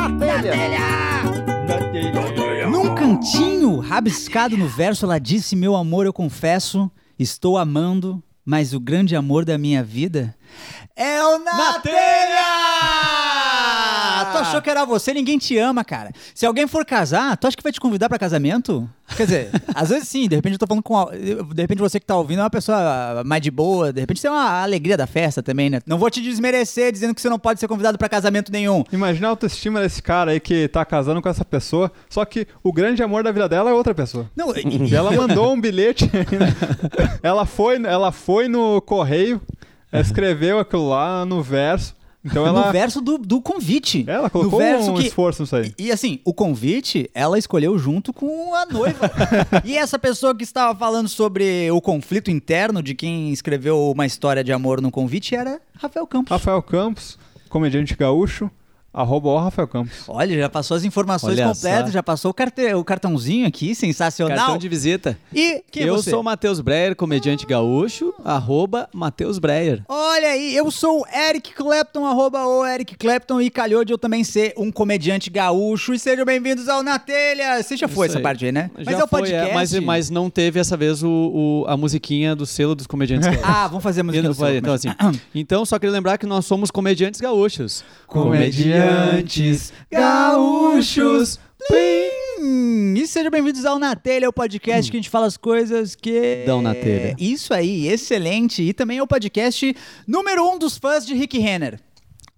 Na telha. Num cantinho rabiscado no verso, ela disse: Meu amor, eu confesso, estou amando, mas o grande amor da minha vida é o Na, Na telha! telha! Tu achou que era você? Ninguém te ama, cara. Se alguém for casar, tu acha que vai te convidar pra casamento? Quer dizer, às vezes sim, de repente eu tô falando com. a- De repente você que tá ouvindo é uma pessoa mais de boa, de repente tem uma alegria da festa também, né? Não vou te desmerecer dizendo que você não pode ser convidado pra casamento nenhum. Imagina a autoestima desse cara aí que tá casando com essa pessoa, só que o grande amor da vida dela é outra pessoa. Não, E ela mandou um bilhete. ela, foi, ela foi no correio, escreveu aquilo lá no verso. Então ela, no verso do, do convite. ela colocou um que, esforço nisso aí. E assim, o convite, ela escolheu junto com a noiva. e essa pessoa que estava falando sobre o conflito interno de quem escreveu uma história de amor no convite era Rafael Campos. Rafael Campos, comediante gaúcho, arroba o Rafael Campos. Olha, já passou as informações Olha completas, só. já passou o, carte- o cartãozinho aqui, sensacional. Cartão de visita. E quem é eu você? sou o Matheus Breyer, comediante gaúcho, arroba Matheus Breyer. Olha aí, eu sou o Eric Clapton, arroba o Eric Clapton, e calhou de eu também ser um comediante gaúcho. E sejam bem-vindos ao Na Telha. Você já foi Isso essa aí. parte aí, né? Já é o foi, podcast. mas, mas não teve essa vez o, o- a musiquinha do selo dos comediantes gaúchos. Ah, vamos fazer a música Então, do vai, então, assim, então, só queria lembrar que nós somos comediantes gaúchos. Comediantes gaúchos. Plim! E sejam bem-vindos ao Na Telha, o podcast que a gente fala as coisas que... Dão na telha. Isso aí, excelente. E também é o podcast número um dos fãs de Rick Renner.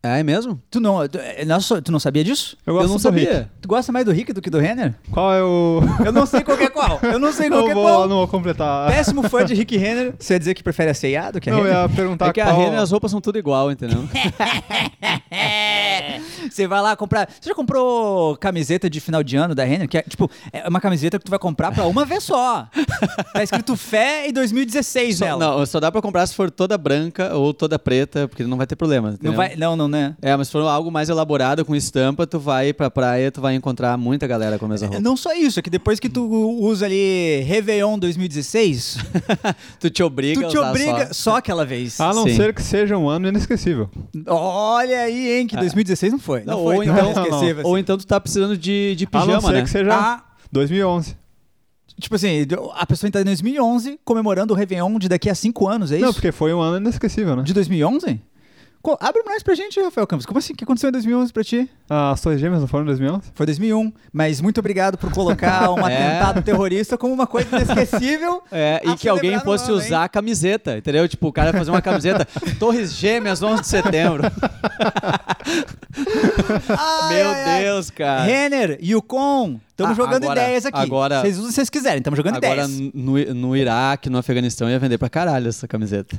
Ah, é mesmo? Tu não, tu, é, nossa, tu não sabia disso? Eu gosto não do Rick. sabia. Tu gosta mais do Rick do que do Renner? Qual é o. Eu não sei qual é qual. Eu não sei qual Eu é qual. não vou completar. Péssimo fã de Rick Renner. Você ia dizer que prefere a C&A do que a Não, eu Renner? ia perguntar É que a qual... Renner as roupas são tudo igual, entendeu? Você vai lá comprar. Você já comprou camiseta de final de ano da Renner? Que é tipo, é uma camiseta que tu vai comprar pra uma vez só. Tá escrito Fé e 2016 Só, nela. não, só dá pra comprar se for toda branca ou toda preta, porque não vai ter problema. Não entendeu? vai. Não, não, né? É, mas se for algo mais elaborado, com estampa, tu vai pra praia, tu vai encontrar muita galera com a mesma roupa. Não só isso, é que depois que tu usa ali Réveillon 2016, Tu te obriga tu a te usar obriga só. só, aquela vez. A não Sim. ser que seja um ano inesquecível. Olha aí, hein, que 2016 não foi. Não, Não, foi ou, tão então, inesquecível ou assim. então tu tá precisando de, de a não pijama, ser né? que seja Ah, 2011. tipo assim, a pessoa está em 2011 comemorando o Réveillon de daqui a 5 anos, é isso? Não, porque foi um ano inesquecível, né? De 2011? Co- Abre mais pra gente, Rafael Campos. Como assim? O que aconteceu em 2011 pra ti? As Torres Gêmeas não foram em 2011? Foi 2001, mas muito obrigado por colocar um É. atentado terrorista como uma coisa inesquecível. É, a e que alguém fosse ano, usar a camiseta, entendeu? Tipo, o cara fazer uma camiseta Torres Gêmeas, 11 de setembro. Ai, Meu ai, ai. Deus, cara. Renner, Yukon, estamos Ah, jogando agora- ideias aqui. agora- Vocês usam se vocês quiserem, estamos jogando Agora, ideias. no, no Iraque, no Afeganistão, ia vender pra caralho essa camiseta.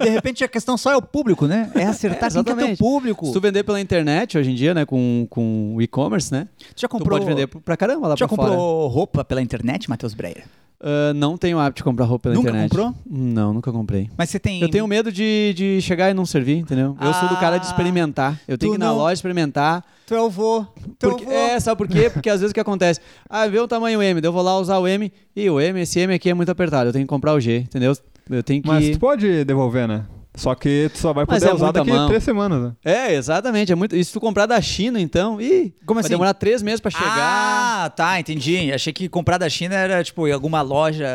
De repente a questão só é o público, né? É acertar É, quem que é teu exatamente. público. Se tu vender pela internet hoje em dia, né, com, com o e-commerce, né? Tu já Tu comprou, pode vender pra caramba lá já pra fora. comprou roupa pela internet, Matheus Breyer? Ah, não tenho hábito de comprar roupa pela Nunca internet. comprou? Não, nunca comprei. Mas você tem... Eu tenho medo de, de chegar e não servir, entendeu? Eu sou do cara de Ah, experimentar. Eu tenho tu que ir na não- loja experimentar. Tu é o vô. Tu Porque, é o vô. é, sabe por quê? Porque às vezes o que acontece? Ah, vê o tamanho M, eu vou lá usar o M, e o M, esse M aqui é muito apertado, eu tenho que comprar o G, entendeu? Eu tenho que. Mas tu pode devolver, né? Só que tu só vai poder é usar daqui mão. a três semanas, né? É, exatamente. É muito... E se tu comprar da China, então, ih, Como vai assim? demorar três meses pra chegar. Ah, tá, entendi. Achei que comprar da China era, tipo, em alguma loja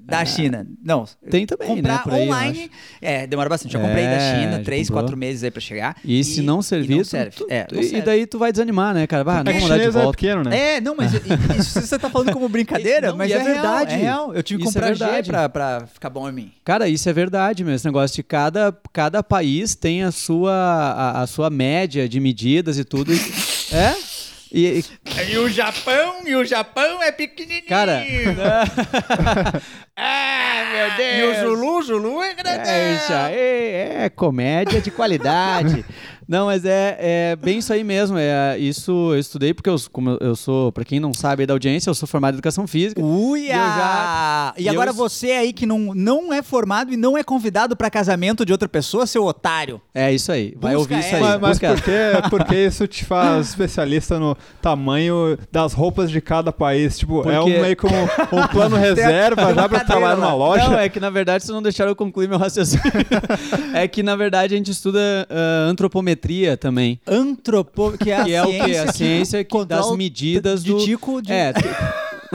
da China. Não. Tem também, comprar né? Por aí, eu online. É, demora bastante. Já comprei da É, China, três, comprou. quatro meses aí pra chegar. E, se não servir, não tu- serve. tu- é, não e serve. daí tu vai desanimar, né, cara? Ah, não É vou que mandar de é volta. pequeno, né? É, não, mas isso você tá falando como brincadeira, Não, mas e é, é verdade. Real, é real. Eu tive que Isso é comprar G pra, pra ficar bom em mim. Cara, isso é verdade mesmo. Esse negócio de cada, cada país tem a sua, a, a sua média de medidas e tudo. É? E, e- E o Japão, e o Japão é pequenininho. cara. ah, meu Deus. E o Zulu, Zulu é grandão. É isso aí, é comédia de qualidade. Não, mas é, é bem isso aí mesmo. É, isso eu estudei porque eu, como eu- sou, pra quem não sabe da audiência, eu sou formado em educação física. Uia! E já- E e agora eu- você aí que não, não é formado e não é convidado pra casamento de outra pessoa, seu otário. É isso aí. Vai Busca ouvir isso aí. Mas, mas por que, porque isso te faz especialista no tamanho das roupas de cada país? Tipo, é um Porque- meio como um plano reserva já pra lá. numa loja. Não, é que na verdade vocês não deixaram eu concluir meu raciocínio. é que na verdade a gente estuda ah, antropometria também. Antropo... Que é a que é o ciência quê? A ciência que, das medidas de do... tico de... É,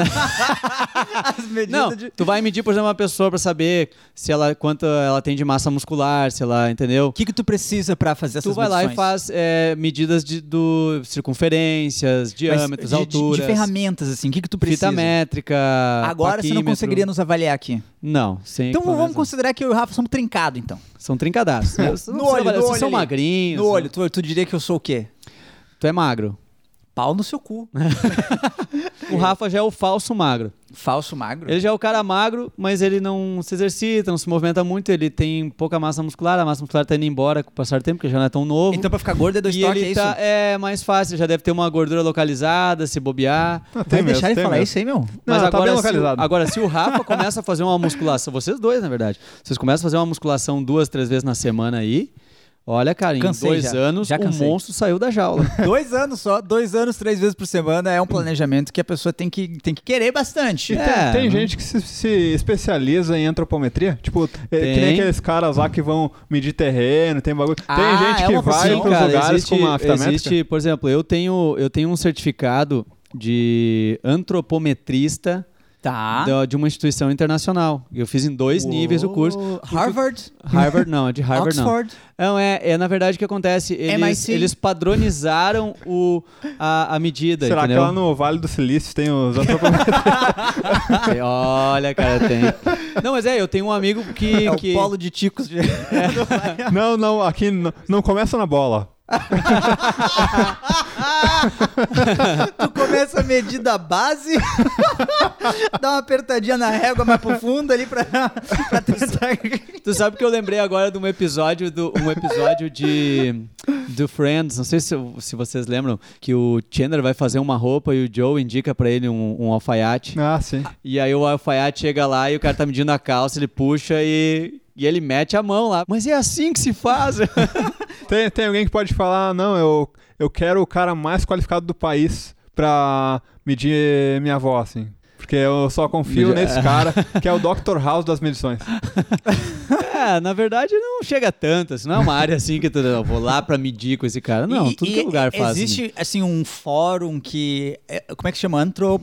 as medidas não, de... tu vai medir, por exemplo, uma pessoa pra saber se ela, quanto ela tem de massa muscular, se ela, entendeu? O que que tu precisa pra fazer essas Tu vai lá e medições? faz é, medidas de, do circunferências, diâmetros, de, de- alturas, De, ferramentas, assim, o que que tu precisa? fita métrica, Agora você não conseguiria nos avaliar aqui. Não, sem Então vamos considerar que eu e o Rafa somos trincados, então. São trincadaços. No olho, no vocês olho são ali. magrinhos. No olho, tu, tu diria que eu sou o quê? Tu é magro. Pau no seu cu. O Rafa já é o falso magro. Falso magro. Ele já é o cara magro, mas ele não se exercita, não se movimenta muito, ele tem pouca massa muscular, a massa muscular tá indo embora com o passar do tempo, porque já não é tão novo. Então pra ficar gordo é dois e toques, ele é tá, isso? é mais fácil, já deve ter uma gordura localizada, se bobear. Ah, Vai mesmo, deixar ele tem falar mesmo. isso aí, meu? Mas Não, tá agora, bem se, o- localizado. agora, se o Rafa começa a fazer uma musculação, vocês dois, na verdade, vocês começam a fazer uma musculação duas, três vezes na semana aí, olha, cara, em Cansei dois já, anos já o monstro saiu da jaula. dois anos só, dois anos, três vezes por semana é um planejamento que a pessoa tem que, tem que querer bastante. Tem, É, tem não- gente que se, se especializa em antropometria. Tipo, é, que Tem. nem aqueles caras lá que vão medir terreno, tem bagulho. Ah, tem gente é que vai pros Cara, lugares existe, com uma existe, por exemplo, eu tenho, eu tenho um certificado de antropometrista Tá. da- de uma instituição internacional. Eu fiz em dois níveis o curso. Harvard, Harvard não, é de Harvard não. Oxford. Não, é, é na verdade o que acontece. Eles, MIT. eles padronizaram o, a, a medida, Será que entendeu? lá no Vale do Silício tem os? Olha, cara, tem. Não, mas é, eu tenho um amigo que. É o que... polo de ticos. De... não, não, aqui n- não começa na bola. Tu começa a medir da base, dá uma apertadinha na régua mais pro fundo ali pra, pra tentar... Tu sabe que eu lembrei agora de um episódio do um episódio de do Friends, não sei se, se vocês lembram, que o Chandler vai fazer uma roupa e o Joe indica pra ele um, um alfaiate. Ah, sim. E aí o alfaiate chega lá e o cara tá medindo a calça, ele puxa e e ele mete a mão lá. Mas é assim que se faz. Tem, tem alguém que pode falar, não, eu, eu quero o cara mais qualificado do país pra medir minha avó, assim. Porque eu só confio nesse cara, que é o Dr. House das medições. é, na verdade não chega tanto. Assim, não é uma área assim que tu, eu vou lá pra medir com esse cara. Não, E- tudo e que é lugar faz. Existe, assim, um fórum que... é- Como é que chama? Antro...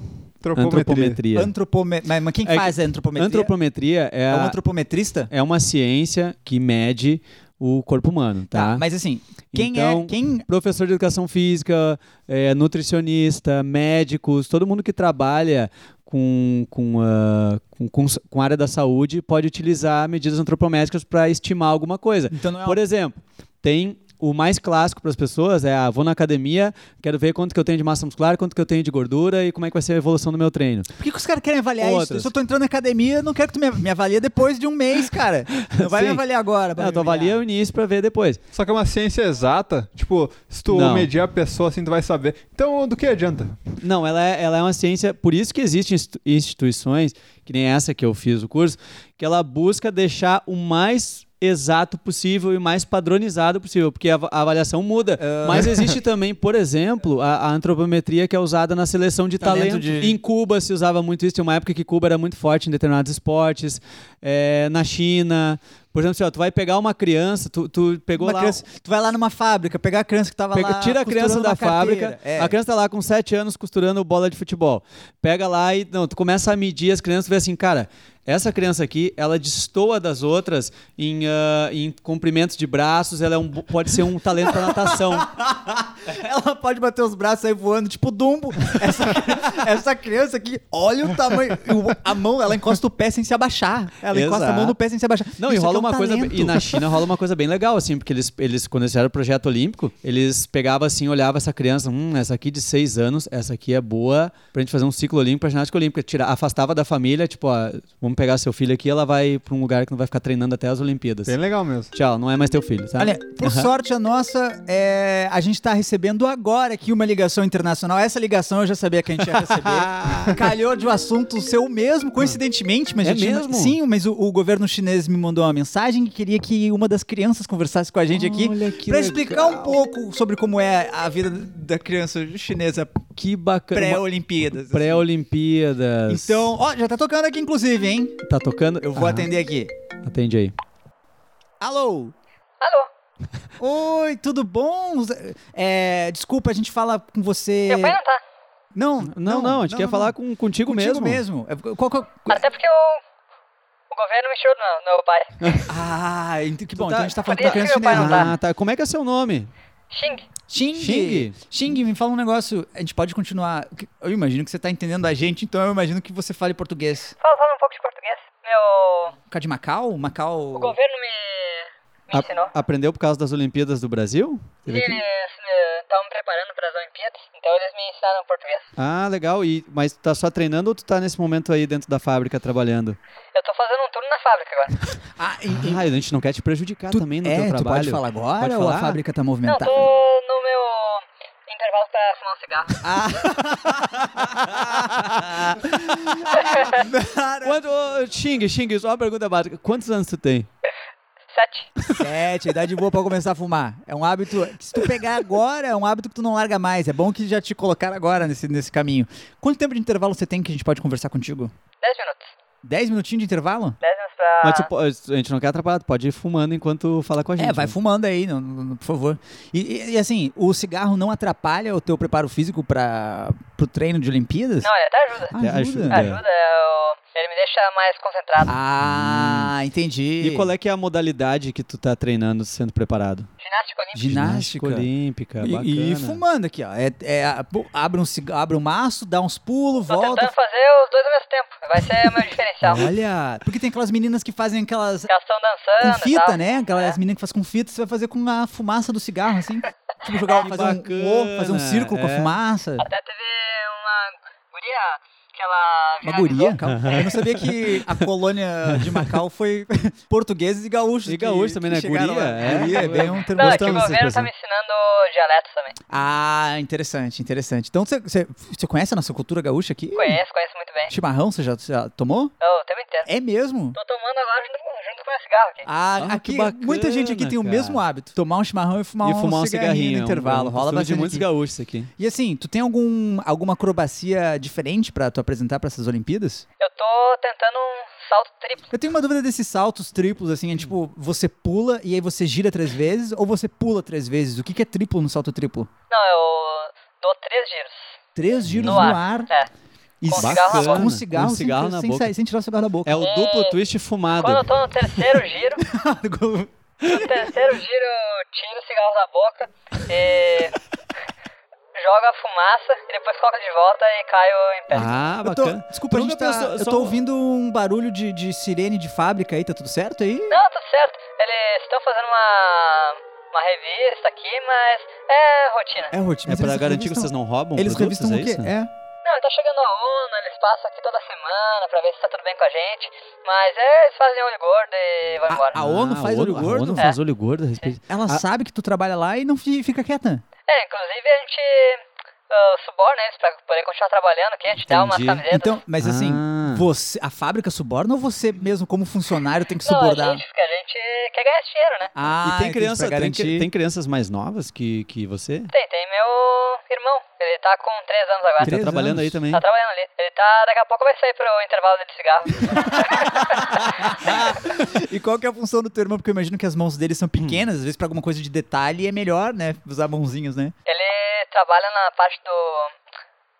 Antropometria. Antropometria. Antropome... Mas, quem É faz a antropometria? Antropometria é, É um a- antropometrista? é uma ciência que mede o corpo humano, tá? Mas assim, quem Então, é... Quem... Professor de educação física, é, nutricionista, médicos, todo mundo que trabalha com, com, ah, com, com, com a área da saúde pode utilizar medidas antropométricas para estimar alguma coisa. Então não é Por exemplo, tem o mais clássico para as pessoas é, ah, vou na academia, quero ver quanto que eu tenho de massa muscular, quanto que eu tenho de gordura e como é que vai ser a evolução do meu treino. Por que, que os caras querem avaliar isso? Outras. Se eu tô entrando na academia, não quero que tu me, me avalie depois de um mês, cara. Não vai Sim. me avaliar agora. Não, tu avalia o início para ver depois. Só que é uma ciência exata. Tipo, se tu Não. medir a pessoa assim, tu vai saber. Então, do que adianta? Não, ela é, ela é uma ciência, por isso que existem institu- instituições, que nem essa que eu fiz o curso, que ela busca deixar o mais exato possível e mais padronizado possível, porque a, ava- a avaliação muda. Mas existe também, por exemplo, a, a antropometria que é usada na seleção de Talento talento. de- Em Cuba se usava muito isso, tinha uma época que Cuba era muito forte em determinados esportes, é, na China. Por exemplo, assim, ó, tu vai pegar uma criança, tu, tu pegou Uma lá... criança- tu vai lá numa fábrica, pegar a criança que tava Pega- lá. tira a criança da fábrica, É. a criança tá lá com 7 anos costurando bola de futebol. Pega lá e não, tu começa a medir as crianças, tu vê assim, cara, essa criança aqui, ela destoa das outras em, ah, em comprimentos de braços, ela é um, pode ser um talento para natação. Ela pode bater os braços aí voando, tipo Dumbo. Essa, essa criança aqui, olha o tamanho. A mão, ela encosta o pé sem se abaixar. Ela encosta a Exato. mão no pé sem se abaixar. Não, e Isso rola aqui é um uma coisa. E na China rola uma coisa bem legal, assim, porque eles, eles quando eles fizeram o projeto olímpico, eles pegavam assim, olhavam essa criança, hum, essa aqui de 6 anos, essa aqui é boa pra gente fazer um ciclo olímpico pra ginástica olímpica. Tira, afastava da família, tipo, ó, vamos pegar seu filho aqui, ela vai pra um lugar que não vai ficar treinando até as Olimpíadas. Bem legal mesmo. Tchau, não é mais teu filho, tá? Olha, por sorte a nossa, é, a gente tá recebendo agora aqui uma ligação internacional. Essa ligação eu já sabia que a gente ia receber. Calhou de um assunto ser o mesmo, coincidentemente, mas É tinha- mesmo? Sim, mas o, o governo chinês me mandou uma mensagem que queria que uma das crianças conversasse com a gente aqui Olha que pra explicar um pouco sobre como é a vida da criança chinesa Que bacana. Pré-Olimpíadas. assim. Pré-Olimpíadas. Então, ó, já tá tocando aqui inclusive, hein? Tá tocando? Eu vou Ah, atender aqui. Atende aí. Alô? Alô, Oi, tudo bom? É, desculpa, a gente fala com você. meu pai não tá. Não, Não, não, a gente quer falar com, contigo, contigo mesmo. mesmo. É, Qual, qual- Até porque o, o governo mexeu no, no meu pai. Ah, ent- que bom. tá- Então a gente tá falando Por com a isso criança que meu pai chinesa. não Ah, tá. Como é que é seu nome? Xing. Xing. Xing? Xing, me fala um negócio. A gente pode continuar. Eu imagino que você tá entendendo a gente, então eu imagino que você fale português. Fala, fala um pouco de português. Meu... Ficar de Macau? Macau. O governo me, me A- ensinou. aprendeu por causa das Olimpíadas do Brasil? Eles estavam me preparando para as Olimpíadas, então eles me ensinaram português. Ah, legal. E, mas tu tá só treinando ou tu tá nesse momento aí dentro da fábrica trabalhando? Eu tô fazendo um turno na fábrica agora. Ah, e, e- Ah, a gente não quer te prejudicar tu, também no é, teu tu trabalho. pode falar agora Pode ou a falar? fábrica tá Não, movimentada? tô no meu intervalo para fumar um cigarro. Ah. Quanto, ô, Xing, Xing, só uma pergunta básica. Quantos anos tu tem? Sete. Sete, idade boa pra começar a fumar. É um hábito que se tu pegar agora, é um hábito que tu não larga mais. É bom que já te colocaram agora nesse, nesse caminho. Quanto tempo de intervalo você tem que a gente pode conversar contigo? Dez minutos. Dez minutinhos de intervalo? Dez minutos pra... Mas tu po- a gente não quer atrapalhar, tu pode ir fumando enquanto fala com a gente. É, vai né? fumando aí, não- não- por favor. E, e- e, assim, o cigarro não atrapalha o teu preparo físico para pro treino de Olimpíadas? Não, ele até ajuda. Até ajuda. Ajuda, eu- ele me deixa mais concentrado. Ah, entendi. E qual é que é a modalidade que tu tá treinando sendo preparado? Ginástica olímpica. Ginástica. olímpica, E- bacana. E, fumando aqui, ó. É, é, pô, abre, um, abre um maço, dá uns pulos, Tô volta. tentando fazer os dois ao mesmo tempo. Vai ser o meu diferencial. Olha, porque tem aquelas meninas que fazem aquelas Elas estão com dançando e fita, né? Aquelas É. meninas que fazem com fita, você vai fazer com a fumaça do cigarro, assim. Tipo, jogar, fazer um, bacana, O, fazer um círculo com a é. fumaça. Até teve uma guria que ela Uma guria? Eu não sabia que a colônia de Macau foi portugueses e gaúchos. E que- gaúchos também, né? Guria, lá. é. Guria é bem um termo Não, é que o governo tá me ensinando dialetos também. Ah, interessante, interessante. Então, você- conhece a nossa cultura gaúcha aqui? Conheço, conheço muito bem. Chimarrão, você já, já tomou? Eu, o tempo inteiro. É mesmo? Tô tomando agora junto, com- junto com meu cigarro aqui. Ah, Ah, aqui, que bacana, muita gente aqui tem o cara. mesmo hábito. Tomar um chimarrão e fumar, e fumar um cigarrinho cigarrinho. no intervalo. É um Rola costume de bastante muitos aqui. gaúchos aqui. E assim, tu tem algum, alguma acrobacia diferente pra tu apresentar pra essas Olimpíadas? Eu tô tentando um salto triplo. Eu tenho uma dúvida desses saltos triplos, assim, é tipo, você pula e aí você gira três vezes ou você pula três vezes? O que, que é triplo no salto triplo? Não, eu dou três giros. Três giros No no, ar. ar. É. E Com cigarro na boca. Com cigarro, Com cigarro sem, na sem boca. sair- sem tirar o cigarro da boca. É o duplo twist fumado. Quando eu tô no terceiro giro, no terceiro giro eu tiro o cigarro da boca e jogo a fumaça e depois coloco de volta e caio em pé. Ah, Eu tô- bacana. desculpa, a gente tá, pensou- eu só- tô ouvindo um barulho de, de sirene de fábrica aí, tá tudo certo aí? Não, tudo certo. Eles estão fazendo uma, uma revista aqui, mas é rotina. É rotina. É eles garantir que revistam- vocês não roubam Eles produtos, revistam é o quê? isso? É. Não, tá chegando a ONU, eles passam aqui toda semana pra ver se tá tudo bem com a gente. Mas é, eles fazem olho gordo e vão embora. A ONU Ah, faz a olho gordo? A ONU faz olho gordo a respeito. Ela Ah. sabe que tu trabalha lá e não fi- fica quieta. É, inclusive a gente uh, suborna eles pra poder continuar trabalhando aqui, a gente dá umas camisetas. Então, mas assim, Ah. você, a fábrica suborna ou você mesmo como funcionário tem que Não, a gente, porque a gente quer ganhar esse dinheiro, né? Ah, e tem criança, tem, tem crianças mais novas que, que você? Tem, tem meu irmão, ele tá com 3 anos agora. Tá Três trabalhando anos. aí também? Tá trabalhando ali. Ele tá, daqui a pouco vai sair pro intervalo de cigarro. e qual que é a função do teu irmão? Porque eu imagino que as mãos dele são pequenas, às vezes pra alguma coisa de detalhe é melhor, né? Usar mãozinhas, né? ele trabalha na parte do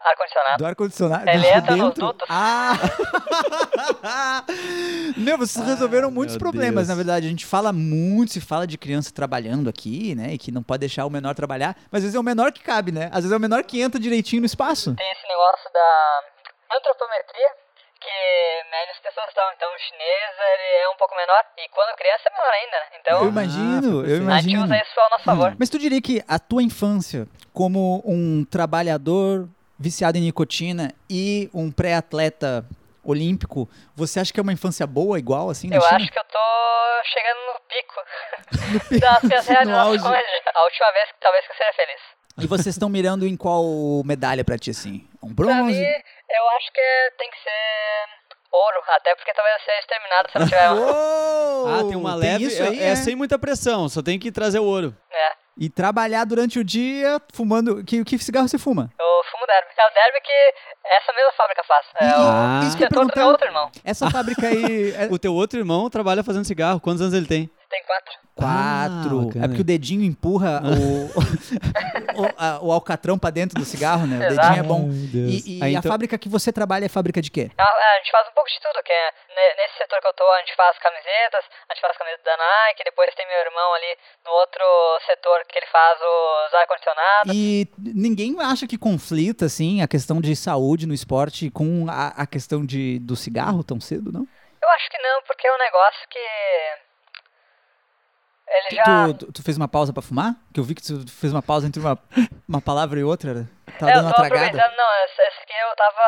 ar-condicionado. Do ar-condicionado. Ele entra nos dentro. dutos. Ah! Meu, vocês resolveram muitos problemas, Deus. na verdade. A gente fala muito, se fala de criança trabalhando aqui, né? E que não pode deixar o menor trabalhar. Mas às vezes é o menor que cabe, né? Às vezes é o menor que entra direitinho no espaço. Tem esse negócio da antropometria, que mede as pessoas estão. Então o chinês ele é um pouco menor. E quando criança é menor ainda, né? Então Eu imagino, eu perfeito. a gente imagino. usa isso ao nosso favor. Mas tu diria que a tua infância, como um trabalhador viciado em nicotina e um pré-atleta olímpico, você acha que é uma infância boa, igual, assim, na Eu China? acho que eu tô chegando no pico das minhas. A última vez que talvez que eu seja feliz. E vocês estão mirando em qual medalha pra ti, assim? Um Pra mim, bronze? eu acho que é- tem que ser ouro, até porque talvez eu seja exterminado se não tiver. Uou! Ah, tem uma leve. isso aí, é, é. é sem muita pressão, só tem que trazer o ouro. É. E trabalhar durante o dia fumando. Que, que cigarro você fuma? Eu fumo derby. É o derby que essa mesma fábrica faz. É o Ah. Isso que eu setor do meu outro irmão. Essa fábrica aí. é- O teu outro irmão trabalha fazendo cigarro. Quantos anos ele tem? Quatro. Quatro. Ah, é porque o dedinho empurra o, o, a- o alcatrão pra dentro do cigarro, né? O Exato. dedinho é bom. E, e Aí, a então- fábrica que você trabalha é fábrica de quê? A, a gente faz um pouco de tudo, que é, ne- nesse setor que eu tô, a gente faz camisetas, a gente faz camisetas da Nike, depois tem meu irmão ali no outro setor que ele faz os ar-condicionado. E ninguém acha que conflita, assim, a questão de saúde no esporte com a, a questão de, do cigarro tão cedo, não? Eu acho que não, porque é um negócio que. Ele Tu, já. tu- tu fez uma pausa pra fumar? Que eu vi que tu fez uma pausa entre uma, uma palavra e outra. Tava é, dando eu uma tragada. não, esse, esse aqui eu tava.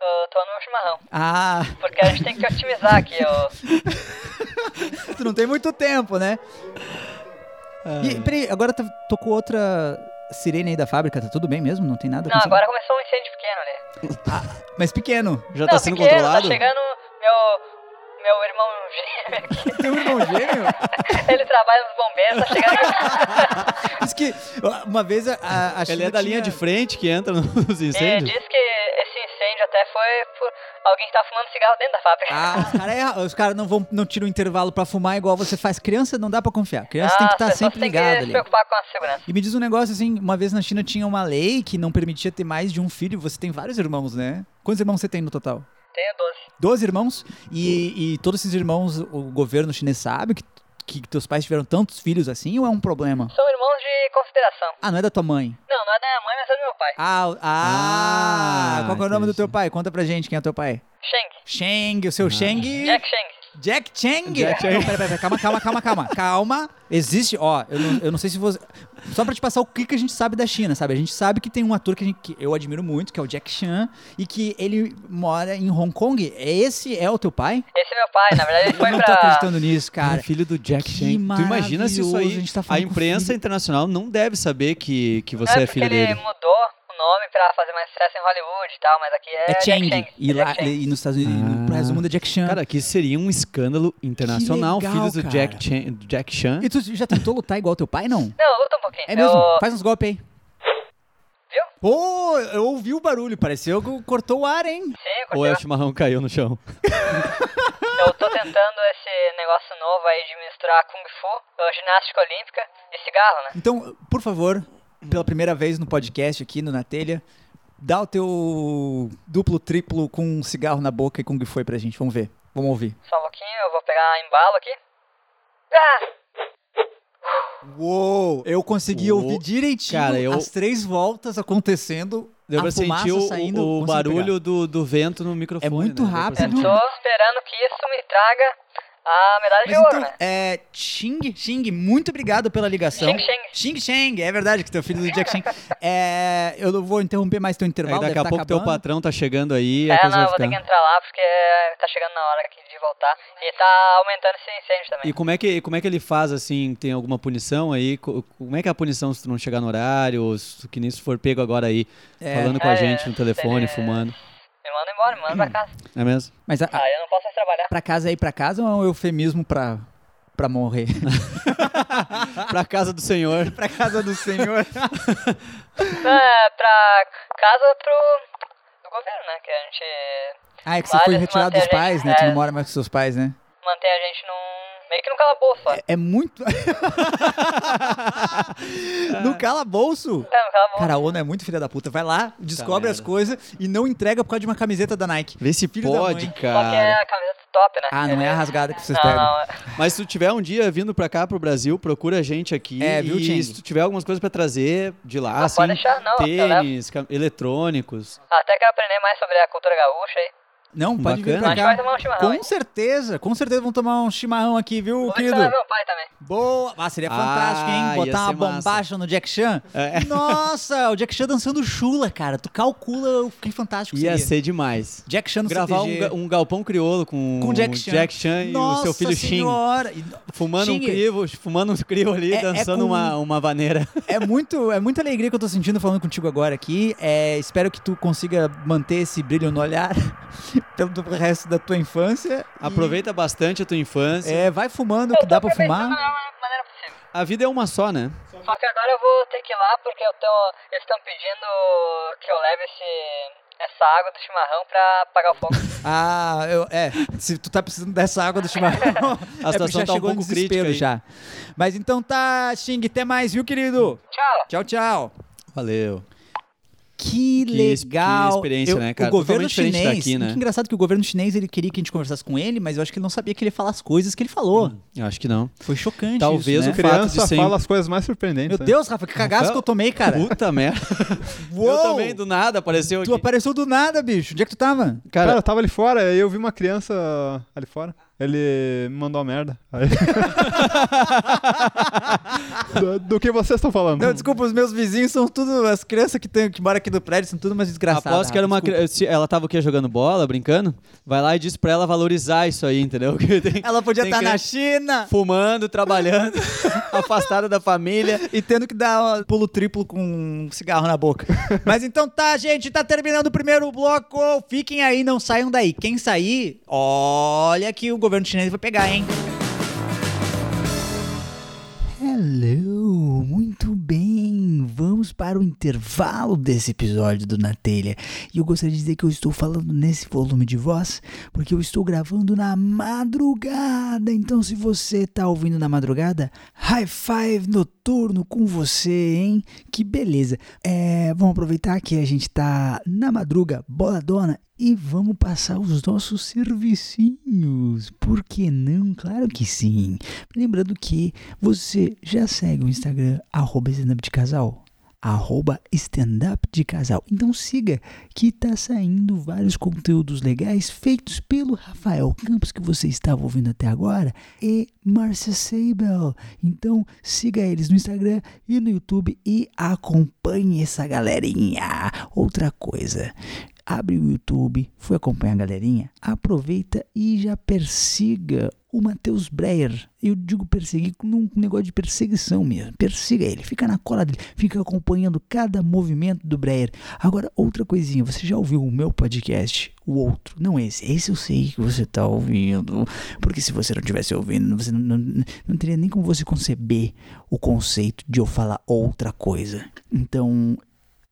Eu tô no meu chimarrão. Ah, Porque a gente tem que otimizar aqui, ó. tu não tem muito tempo, né? E, peraí, agora tá- tocou outra sirene aí da fábrica, tá tudo bem mesmo? Não tem nada Não, agora começou um incêndio pequeno ali. Mas pequeno. Já não, tá sendo pequeno, controlado? Tá chegando meu. Meu irmão gêmeo um irmão gêmeo? Ele trabalha nos bombeiros, tá chegando. Diz que uma vez a, a, Ele China é da linha tinha- de frente que entra nos É, incêndios? diz que esse incêndio até foi por alguém que tá fumando cigarro dentro da fábrica. Ah, os caras é- os caras não vão não tiram intervalo pra fumar igual você faz. Criança não dá pra confiar. Criança tem que estar as pessoas sempre ligada que se ali. preocupar com a segurança. E me diz um negócio assim, uma vez na China tinha uma lei que não permitia ter mais de um filho. Você tem vários irmãos, né? Quantos irmãos você tem no total? Tenho 12. Doze irmãos. E, e todos esses irmãos, o governo chinês sabe que, que teus pais tiveram tantos filhos assim ou é um problema? São irmãos de consideração. Ah, não é da tua mãe? Não, não é da minha mãe, mas é do meu pai. Ah, ah, Ah, qual é o nome do teu pai? Conta pra gente quem é teu pai. Sheng. Sheng, o seu Sheng. Jack Sheng. Jack Chang. Jack Chang. Não, pera, pera, pera, calma, calma, calma, calma. Calma. Existe, ó, eu não, eu não sei se você. Só pra te passar o que, que a gente sabe da China, sabe? A gente sabe que tem um ator que, a gente- que eu admiro muito, que é o Jack Chan, e que ele mora em Hong Kong. Esse é o teu pai? Esse é meu pai, na verdade ele foi eu não tô pra. acreditando nisso, Cara, cara. filho do Jack que Chan. Tu imagina se isso aí. a gente tá A, imprensa internacional não deve saber que, que você é, porque filho ele dele. mudou o nome pra fazer mais sucesso em Hollywood e tal, mas aqui é, É Jack Chang. Chang. E, É lá, Jack Chang. e nos Estados Unidos, Ah. pro resto do mundo é Jack Chan. Cara, que seria um escândalo internacional. legal, Filhos do cara. Jack Chan, do Jack Chan. E tu já tentou lutar igual teu pai, não? Não, luta um pouquinho. É mesmo? Eu... Faz uns golpes aí. Viu? Pô, eu ouvi o barulho, pareceu que cortou o ar, hein? Sim, Ou é o chimarrão caiu no chão? Eu tô tentando esse negócio novo aí de misturar Kung Fu, ginástica olímpica e cigarro, né? Então, por favor, pela primeira vez no podcast aqui no Na Telha, dá o teu duplo, triplo com um cigarro na boca e Kung Fu aí pra gente. Vamos ver. Vamos ouvir. Só um pouquinho, eu vou pegar embalo aqui. Ah! Uou! Eu consegui Uou. ouvir direitinho Cara, eu- as três voltas acontecendo. Deu a pra sentir o, saindo, o barulho do, do vento no microfone. É muito né? Rápido. Eu tô esperando que isso me traga a medalha de Mas ouro, então, né? é. Xing, Xing, muito obrigado pela ligação. Xing, Xing. Xing, Xing, é verdade que teu filho do Jack Xing. É, eu não vou interromper mais teu Aí intervalo. daqui deve a tá pouco teu acabando. patrão tá chegando aí a É, não, eu vou ter que entrar lá porque tá chegando na hora aqui de voltar. E tá aumentando esse incêndio também. E como é, que, como é que ele faz, assim, tem alguma punição aí? Co- Como é que é a punição se tu não chegar no horário, ou se, que nem se for pego agora aí, É. falando com a É, gente no telefone, é. fumando. Me manda embora, me manda pra casa. É mesmo? Mas a, a- Aí eu não posso mais trabalhar. pra casa aí pra casa ou é um eufemismo pra, pra morrer? pra casa do senhor. pra casa do senhor. É, pra casa pro do governo, né? Que a gente Ah, é que você foi retirado dos a gente- pais, né? Tu é. não mora mais com seus pais, né? mantém a gente num. Meio que calabouço, ó. É, é muito. no calabouço. É. Cara, a ONU é muito filha da puta. Vai lá, descobre as merda. coisas e não entrega por causa de uma camiseta da Nike. Vê se Filho da pode, mãe. Só que é cara. a camiseta top, né? Ah, não é a rasgada que vocês não, pegam. Não, é- Mas se tu tiver um dia vindo pra cá, pro Brasil, procura a gente aqui. É, viu, e se tu tiver algumas coisas pra trazer de lá, Não, assim, pode deixar, não, tênis, eletrônicos. Até quero aprender mais sobre a cultura gaúcha aí. Não, pode vir Bacana. pra A gente vai cá. tomar um chimarrão. Com hein? certeza, com certeza vão tomar um chimarrão aqui, viu, Vou querido? meu pai também. Boa! Ah, seria Ah, fantástico, hein? ia Botar uma ser massa. bombacha no Jack Chan. É. Nossa, o Jack Chan dançando chula, cara. Tu calcula o que fantástico Ia seria. ser demais. Jack Chan no Gravar um, CTG. ga- um galpão crioulo com, com Jack o Chan. Jack Chan e Nossa o seu filho Shin. senhora. E- Fumando um crivo, fumando um crivo ali, É- é dançando com- uma, uma vaneira. É muito, é muita alegria que eu tô sentindo falando contigo agora aqui. É, espero que tu consiga manter esse brilho no olhar. Pelo resto da tua infância. e- Aproveita bastante a tua infância. É, vai fumando o que dá pra fumar. A vida é uma só, né? Só que agora eu vou ter que ir lá porque eu tô, eles estão pedindo que eu leve esse, essa água do chimarrão pra apagar o fogo. Ah, eu, é. Se tu tá precisando dessa água do chimarrão. A é situação já tá um pouco desespero crítica aí. já. Mas então tá, Xing, até mais, viu, querido? Tchau. Tchau, tchau. Valeu. Que Que legal. que experiência, Eu- né, cara? O governo chinês. daqui, né? Que engraçado que o governo chinês ele queria que a gente conversasse com ele, mas eu acho que ele não sabia que ele ia falar as coisas que ele falou. Eu acho que não. Foi chocante. Talvez isso, o né? fato de Criança ser- fala as coisas mais surpreendentes. Meu né? Deus, Rafa, que cagaço Rafael- que eu tomei, cara. Puta merda. Uou! Eu também, do nada, apareceu Tu aqui. apareceu do nada, bicho. Onde é que tu tava? Cara, Cara, eu tava ali fora e eu vi uma criança ali fora. Ele me mandou a merda. Aí- do, do que vocês estão falando? Não, desculpa, os meus vizinhos são tudo. As crianças que, tem, que moram aqui no prédio são tudo umas desgraçadas. aposto que era uma se Ela tava o quê? Jogando bola, brincando? Vai lá e diz pra ela valorizar isso aí, entendeu? Tem- Ela podia estar na criança China Fumando, trabalhando, afastada da família. e tendo que dar um pulo triplo com um cigarro na boca. Mas então tá, gente, tá terminando o primeiro bloco. Fiquem aí, não saiam daí. Quem sair, olha que o governo chinês vai pegar, hein? Hello, muito bem. Vamos para o intervalo desse episódio do Na Telha. E eu gostaria de dizer que eu estou falando nesse volume de voz porque eu estou gravando na madrugada. Então, se você tá ouvindo na madrugada, high five noturno com você, hein? Que beleza. É, vamos aproveitar que a gente tá na madruga, boladona, e vamos passar os nossos servicinhos. Por que não? Claro que sim. Lembrando que você já segue o Instagram, arroba de casal. Arroba stand-up de casal. Então siga que tá saindo vários conteúdos legais feitos pelo Rafael Campos que você estava ouvindo até agora e Marcia Seibel. Então siga eles no Instagram e no YouTube e acompanhe essa galerinha. Outra coisa, abre o YouTube, foi acompanhar a galerinha, aproveita e já persiga o Matheus Breyer. Eu digo perseguir num negócio de perseguição mesmo. Persiga ele, fica na cola dele, fica acompanhando cada movimento do Breyer. Agora, outra coisinha, você já ouviu o meu podcast? O outro, não esse. Esse eu sei que você tá ouvindo. Porque se você não tivesse ouvindo, você não, não, não teria nem como você conceber o conceito de eu falar outra coisa. Então,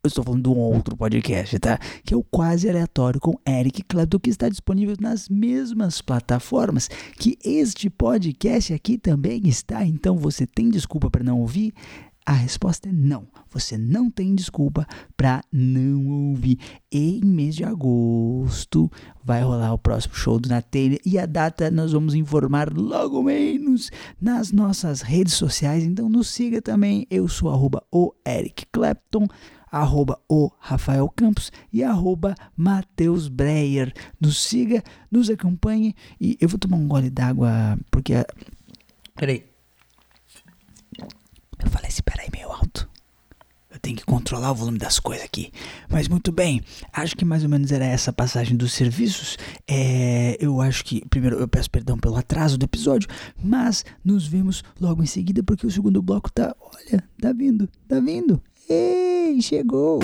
eu estou falando de um outro podcast, tá? Que é o Quase Aleatório com Eric Clapton, que está disponível nas mesmas plataformas que este podcast aqui também está. Então você tem desculpa para não ouvir? A resposta é não. Você não tem desculpa para não ouvir. E em mês de agosto vai rolar o próximo show do Na Telha e a data nós vamos informar logo menos nas nossas redes sociais. Então nos siga também. Eu sou arroba o Eric Clapton arroba o Rafael Campos e arroba Matheus Breyer. Nos siga, nos acompanhe e eu vou tomar um gole d'água porque... Peraí. Eu falei, espera aí meio alto. Eu tenho que controlar o volume das coisas aqui. Mas muito bem, acho que mais ou menos era essa passagem dos serviços. É, eu acho que, primeiro, eu peço perdão pelo atraso do episódio, mas nos vemos logo em seguida porque o segundo bloco tá, olha, tá vindo, tá vindo. Ei, chegou!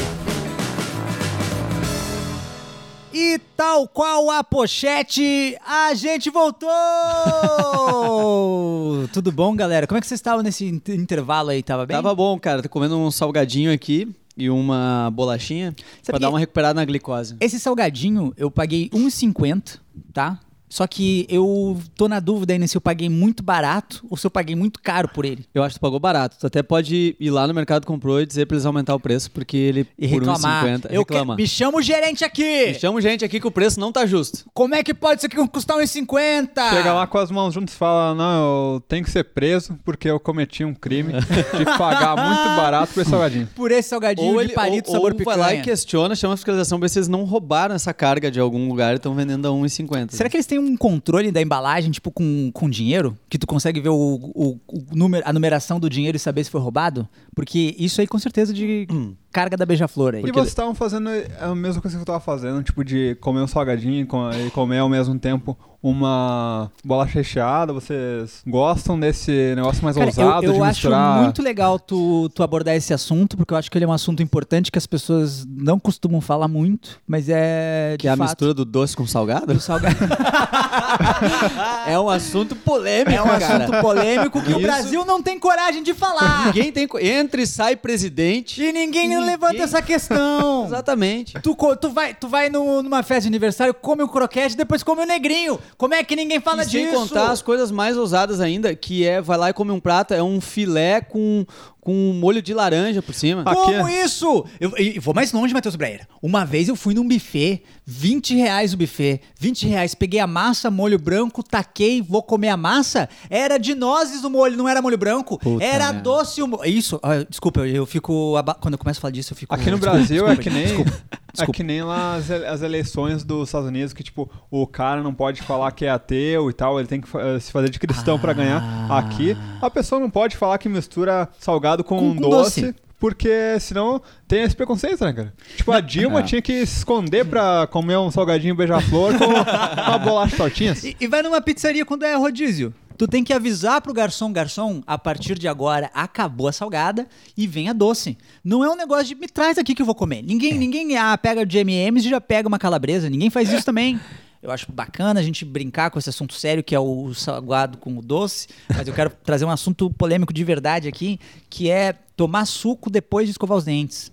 E tal qual a pochete, a gente voltou! Tudo bom, galera? Como é que vocês estavam nesse inter- intervalo aí? Tava bem? Tava bom, cara. Tô comendo um salgadinho aqui e uma bolachinha pra que- dar uma recuperada na glicose. Esse salgadinho eu paguei 1,50, tá? Só que eu tô na dúvida ainda se eu paguei muito barato ou se eu paguei muito caro por ele. Eu acho que tu pagou barato. Tu até pode ir lá no mercado comprou e dizer pra eles aumentar o preço, porque ele E por reclamar. 1,50 eu reclama. que- Me chama o gerente aqui! Me chama gente aqui que o preço não tá justo. Como é que pode isso aqui custar 1,50? Chega lá com as mãos juntas e fala: Não, eu tenho que ser preso porque eu cometi um crime de pagar muito barato por esse salgadinho. Por esse salgadinho de palito ou, sabor ou picanha. vai lá e questiona, chama a fiscalização pra ver se eles não roubaram essa carga de algum lugar e estão vendendo a 1,50. Será que eles têm um controle da embalagem, tipo, com, com dinheiro? Que tu consegue ver o, o, o número, a numeração do dinheiro e saber se foi roubado? Porque isso aí com certeza de. Descarga da beija-flor aí. E vocês estavam fazendo a mesma coisa que eu tava fazendo, tipo de comer um salgadinho e co- comer ao mesmo tempo uma bolacha recheada. Vocês gostam desse negócio mais Cara, ousado eu, eu de acho misturar? muito legal tu, tu abordar esse assunto, porque eu acho que ele é um assunto importante que as pessoas não costumam falar muito, mas é de Que é a fato, mistura do doce com salgado? do salgado. é um assunto polêmico, é um cara. assunto polêmico que o Isso- Brasil não tem coragem de falar. Ninguém tem... Entra e sai presidente. E ninguém, Ninguém- levanta essa questão. Exatamente. Tu, co- tu vai, tu vai no- numa festa de aniversário, come o croquete, depois come o negrinho. Como é que ninguém fala e sem disso? contar as coisas mais ousadas ainda, que é, vai lá e come um prato, é um filé com, com um molho de laranja por cima. Como Aqui- isso? Eu, e vou mais longe, Matheus Breyer. Uma vez eu fui num buffet, 20 reais o buffet, 20 reais. Peguei a massa, molho branco, taquei, vou comer a massa. Era de nozes o molho, não era molho branco. Puta era merda. doce o molho. Isso, ah, desculpa, eu, eu fico. aba- Quando eu começo a falar disso, eu fico. Aqui no desculpa, Brasil desculpa, é que nem. Desculpa, É desculpa. que nem lá as, as eleições dos Estados Unidos, que tipo, o cara não pode falar que é ateu e tal, ele tem que fa- se fazer de cristão pra ganhar. Ah. Aqui, a pessoa não pode falar que mistura salgado com, Com- com doce, doce. Porque senão tem esse preconceito, né, cara? Tipo, a Dilma É. tinha que se esconder pra comer um salgadinho beija-flor com uma bolacha tortinhas. E, e vai numa pizzaria quando é rodízio. Tu tem que avisar pro garçom, garçom, a partir de agora acabou a salgada e vem a doce. Não é um negócio de me traz aqui que eu vou comer. Ninguém, ninguém ah, pega de M&M's e já pega uma calabresa. Ninguém faz isso também. Eu acho bacana a gente brincar com esse assunto sério que é o salgado com o doce, mas eu quero trazer um assunto polêmico de verdade aqui, que é tomar suco depois de escovar os dentes.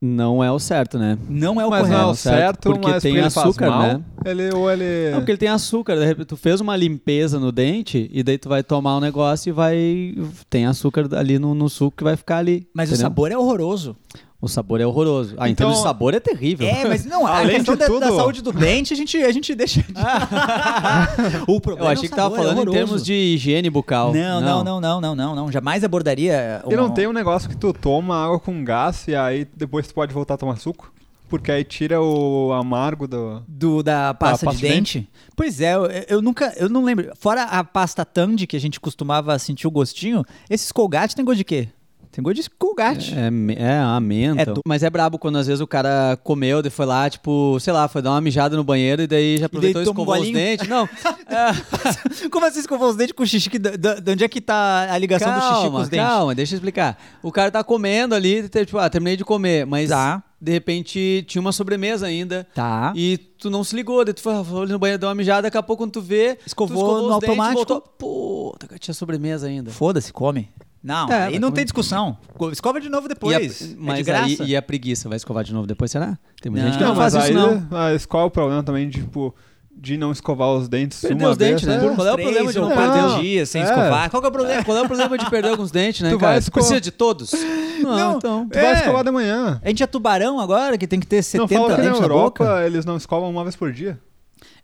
Não é o certo, né? Não é o Mas correto. não é o certo, porque mas tem porque ele açúcar, faz mal, né? Ele, ou ele... Não, porque ele tem açúcar. De repente, tu fez uma limpeza no dente e daí tu vai tomar um negócio e vai. Tem açúcar ali no, no suco que vai ficar ali. Mas o entendeu? sabor é horroroso. O sabor é horroroso. Ah, então, Então- o sabor é terrível. É, mas não, a Além questão de da, tudo- da saúde do dente, a gente, a gente deixa. o Eu problema achei é o que tava é falando em horroroso. termos de higiene bucal. Não, não, não, não, não, não, não. Jamais abordaria. E não uma- tem um negócio que tu toma água com gás e aí depois tu pode voltar a tomar suco? Porque aí tira o amargo do. Do, da pasta, pasta de de dente? Pois é, eu, eu nunca, eu não lembro. Fora a pasta Tandy, que a gente costumava sentir o gostinho, esses Colgate tem gosto de quê? Tem gosto de Colgate. É, é a menta. É do- Mas é brabo quando às vezes o cara comeu, daí foi lá, tipo, sei lá, foi dar uma mijada no banheiro e daí já aproveitou e um escovou os golinho? dentes. Não. É, Como assim escovou os dentes com xixi? Que- da- da- De onde é que tá a ligação do xixi com os dentes? calma, deixa eu explicar. O cara tá comendo ali, tipo, ah, terminei de comer, mas Tá. de repente tinha uma sobremesa ainda. Tá. E tu não se ligou, daí tu foi, foi no banheiro, deu uma mijada, daqui a pouco quando tu vê, Escovou tu no os dentes, automático. voltou, cara, tinha sobremesa ainda. Foda-se, come. Não, É, aí vai não tem discussão. Escova de novo E a- depois. é de mas graça. aí, e a preguiça, vai escovar de novo depois, será? Tem muita Não, gente que não, Não, faz mas isso, aí, não. Mas qual é o problema também de, tipo, de não escovar os dentes Perder uma os dentes, vez? né? É. Qual é o problema de não perder? dias sem É. escovar? Qual que é o problema? Qual é o problema de perder alguns dentes, né, Tu cara? vai esco- precisa de todos? Não, Não, então... Tu vai É. escovar de manhã. A gente é tubarão agora, que tem que ter Não 70 fala que na dentes na Europa boca? eles não escovam uma vez por dia.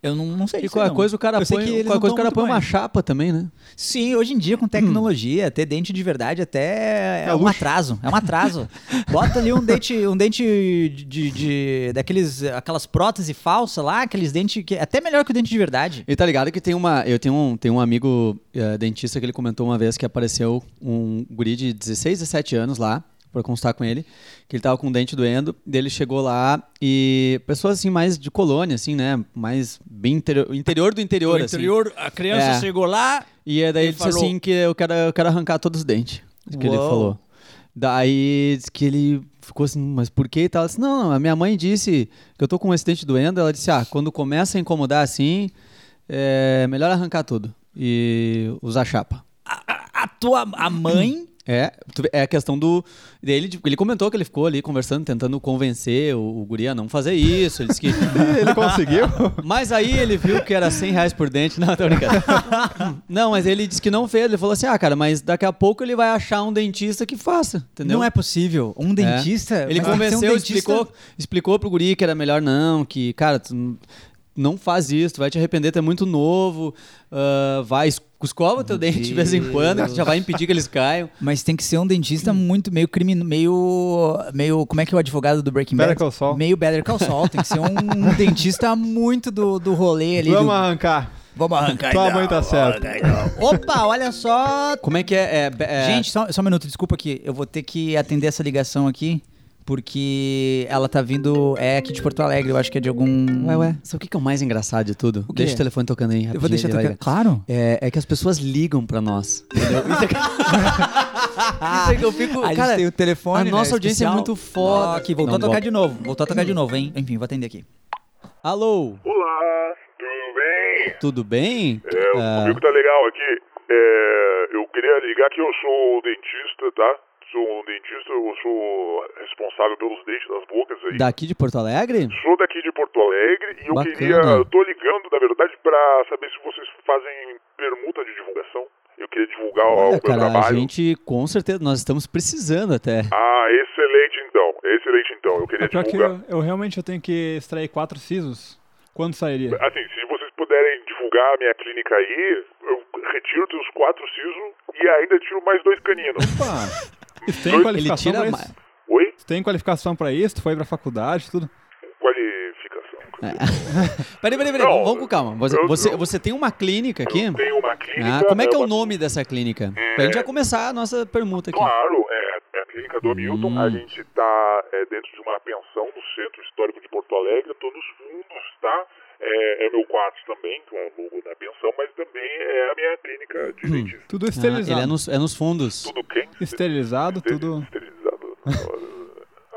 Eu não, não sei E qualquer não. coisa o cara Eu põe, que qualquer coisa o cara põe uma chapa também, né? Sim, hoje em dia com tecnologia, ter dente de verdade até é, É um luxo. atraso. É um atraso. Bota ali um dente, um dente de, de- daqueles, aquelas próteses falsas lá, aqueles dentes que é até melhor que o dente de verdade. E tá ligado que tem uma. Eu tenho um, tenho um amigo eh, dentista que ele comentou uma vez que apareceu um guri de 16, 17 anos lá, pra constar com ele, que ele tava com o dente doendo, daí ele chegou lá e. Pessoas assim, mais de colônia, assim, né? Mais bem interior, interior do interior, assim. a criança É. chegou lá. E aí daí Ele ele disse falou- assim que eu quero, eu quero arrancar todos os dentes. Isso que ele falou. Daí que ele ficou assim, mas por que e tal? Disse, não, não, a minha mãe disse que eu tô com esse dente doendo. Ela disse, ah, quando começa a incomodar assim, é melhor arrancar tudo e usar chapa. A, a tua a mãe É, é a questão do. Ele, ele comentou que ele ficou ali conversando, tentando convencer o, o guri a não fazer isso. Ele disse que. Ele conseguiu? Mas aí ele viu que era 100 reais por dente. Não, tô brincando. Não, mas ele disse que não fez. Ele falou assim: ah, cara, mas daqui a pouco ele vai achar um dentista que faça. Entendeu? não é possível. Um É. dentista. Ele mas tem que ser um convenceu, dentista- explicou, explicou pro guri que era melhor não, que, cara, tu não faz isso, tu vai te arrepender, tu é muito novo, ah, vai, es- escova teu dente de vez em quando, já vai impedir que eles caiam. Mas tem que ser um dentista muito meio criminoso, meio, meio. Como é que é o advogado do Breaking Bad? Better Call Saul. Meio Better Call Saul. Tem que ser um, um dentista muito do, do rolê ali. Vamos do- arrancar. Vamos arrancar Tua então, mãe tá vamos certa. então. Opa, olha só. Como é que é? é, é- Gente, só, só um minuto, desculpa aqui. Eu vou ter que atender essa ligação aqui, porque ela tá vindo. É aqui de Porto Alegre, eu acho que é de algum. Ué, ué. Sabe o que é o mais engraçado de tudo? O? Deixa o telefone tocando aí. Eu vou deixar vai- Claro. É, é que as pessoas ligam pra nós. Entendeu? Isso é que, Isso é que eu fico. A gente cara, tem o telefone. a né, nossa audiência é especial. muito foda. Aqui, voltou Não, a tocar volta. de novo. Voltou a tocar de novo, hein? Enfim, vou atender aqui. Alô, Olá, tudo bem? tudo bem? É, Ah, comigo tá legal aqui. É, eu queria ligar que eu sou dentista, tá? Sou um dentista, eu sou responsável pelos dentes das bocas aí. daqui de Porto Alegre? Sou daqui de Porto Alegre e eu Bacana. queria. Eu tô ligando, na verdade, pra saber se vocês fazem permuta de divulgação. Eu queria divulgar o Olha, meu cara, a trabalho. gente, com certeza, nós estamos precisando até. Ah, excelente então. Excelente então. Eu queria É pior que divulgar. eu, eu realmente eu tenho que extrair quatro sisos. Quando sairia? Assim, se vocês puderem divulgar a minha clínica aí, eu retiro teus quatro sisos e ainda tiro mais dois caninos. Opa! Tem Ele qualificação tira pra ma- isso? Oi? Tu tem qualificação pra isso? Tu foi pra faculdade, tudo? Qualificação. Peraí, peraí, peraí, Não, vamos com calma. Você, eu- você, eu- você tem uma clínica aqui? Eu tenho uma clínica. Ah, como é que é o uma- nome dessa clínica? Pra gente já começar a nossa permuta aqui. Claro, é, é a clínica do Hamilton. Hum. A gente tá é, dentro de uma pensão no centro histórico de Porto Alegre. Eu tô nos fundos, tá? É, é meu quarto também, com o logo da pensão, mas também é a minha clínica de dentista. Tudo Ah, esterilizado. ele é nos, é nos fundos. Tudo quem? Esterilizado, tudo. Esterilizado.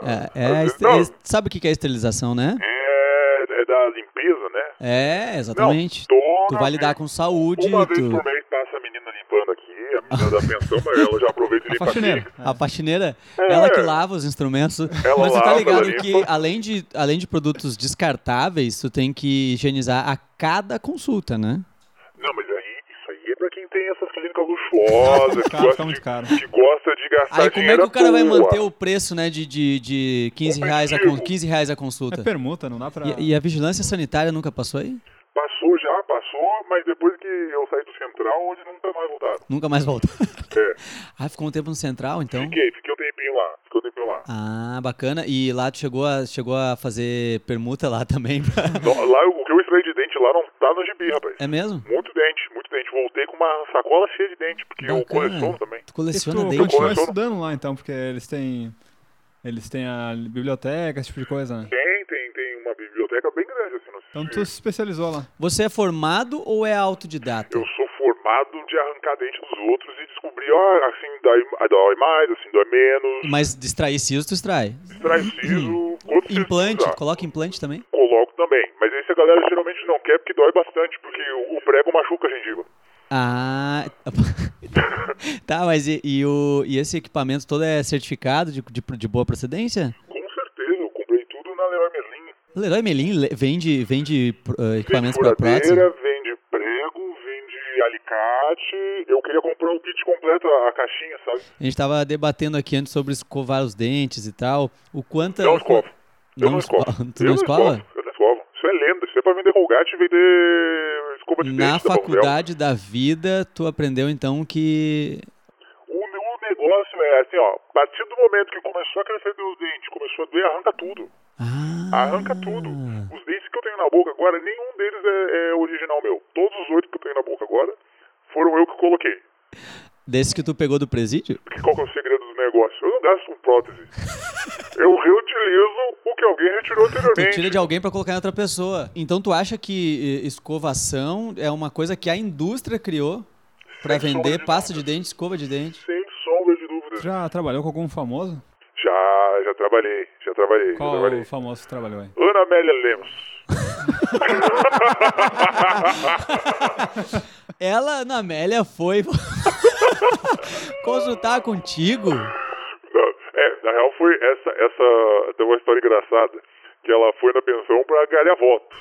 É, é, este- Não. é- sabe o que que é esterilização, né? É, é da limpeza, né? É, exatamente. Não, Tu vai lidar com saúde. Uma vez Tu... por mês da pensão, mas ela já aproveita e A limpa a faxineira. A faxineira, É. ela que lava os instrumentos. Ela Mas tu tá ligado que além de, além de produtos descartáveis, tu tem que higienizar a cada consulta, né? Não, mas aí, isso aí é pra quem tem essas clínicas luxuosas, que, gosta fica muito de, caro. que gosta de gastar Aí como é que o cara vai manter o preço, né, de, de, de 15, reais a, con- 15 reais a É consulta? permuta, não dá pra. E, e a vigilância sanitária nunca passou aí? Passou já, passou, mas depois que eu saí do central, hoje nunca mais voltaram. Nunca mais voltou. É, ah, ficou um tempo no central, então? fiquei, fiquei um tempinho lá, fiquei um tempinho lá. Ah, bacana. E lá tu chegou a, chegou a fazer permuta lá também? pra- Não, lá, o que eu extraí de dente lá não tá no gibi, rapaz. É mesmo? Muito dente, muito dente. Voltei com uma sacola cheia de dente, porque eu Bacana. coleciono também. Tu coleciona tu dente? continua coleciono. estudando lá então, porque eles têm. Eles têm a biblioteca, esse tipo de coisa, né? Tem, tem, tem uma biblioteca bem grande, assim, no Então tu se especializou lá. Você é formado ou é autodidata? Eu de arrancar dente dos outros e descobrir, ó, assim dói, dói mais, assim dói menos. Mas distrair siso, tu extrai. Extrai siso, Implante, coloca implante também? Coloco também. Mas esse a galera geralmente não quer porque dói bastante, porque o prego machuca a gengiva. Ah. tá, mas e, e o, e esse equipamento todo é certificado de, de, de boa procedência? Com certeza, eu comprei tudo na Leroy Merlin. Leroy Merlin le- vende, vende uh, equipamentos para prótese? furadeira, vende prego, vende alicate. Eu queria comprar o kit completo, a, caixinha, sabe? A gente tava debatendo aqui antes sobre escovar os dentes e tal. O quanto. Não escovo. Eu Não não escovo. esco- tu eu não escova? escovo. Eu não escovo. Isso é lenda. Isso é pra vender Colgate e vender escova de Na dente. da Panvel. faculdade da vida, tu aprendeu então que. O, negócio é assim, ó. A partir do momento que começou a crescer meus dentes, começou a doer, arranca tudo. Ah, Arranca tudo. Os dentes que eu tenho na boca agora, nenhum deles é, é original meu. Todos os oito que eu tenho na boca agora foram eu que coloquei. Desse que tu pegou do presídio? Porque qual que é o segredo do negócio? Eu não gasto com prótese. eu reutilizo o que alguém retirou Tu anteriormente. tira de alguém pra colocar em outra pessoa. Então tu acha que eh, escovação é uma coisa que a indústria criou sombra vender de pasta de dúvida. dente, escova de dente? Sem sombra de dúvida. Tu já trabalhou com algum famoso? Já, já trabalhei, já trabalhei, já Qual trabalhei. o famoso que tu trabalhou aí? Ana Amélia Lemos. Ela, Ana Amélia, foi consultar contigo. Não, é, na real foi essa, essa, tem uma história engraçada, que ela foi na pensão pra ganhar voto.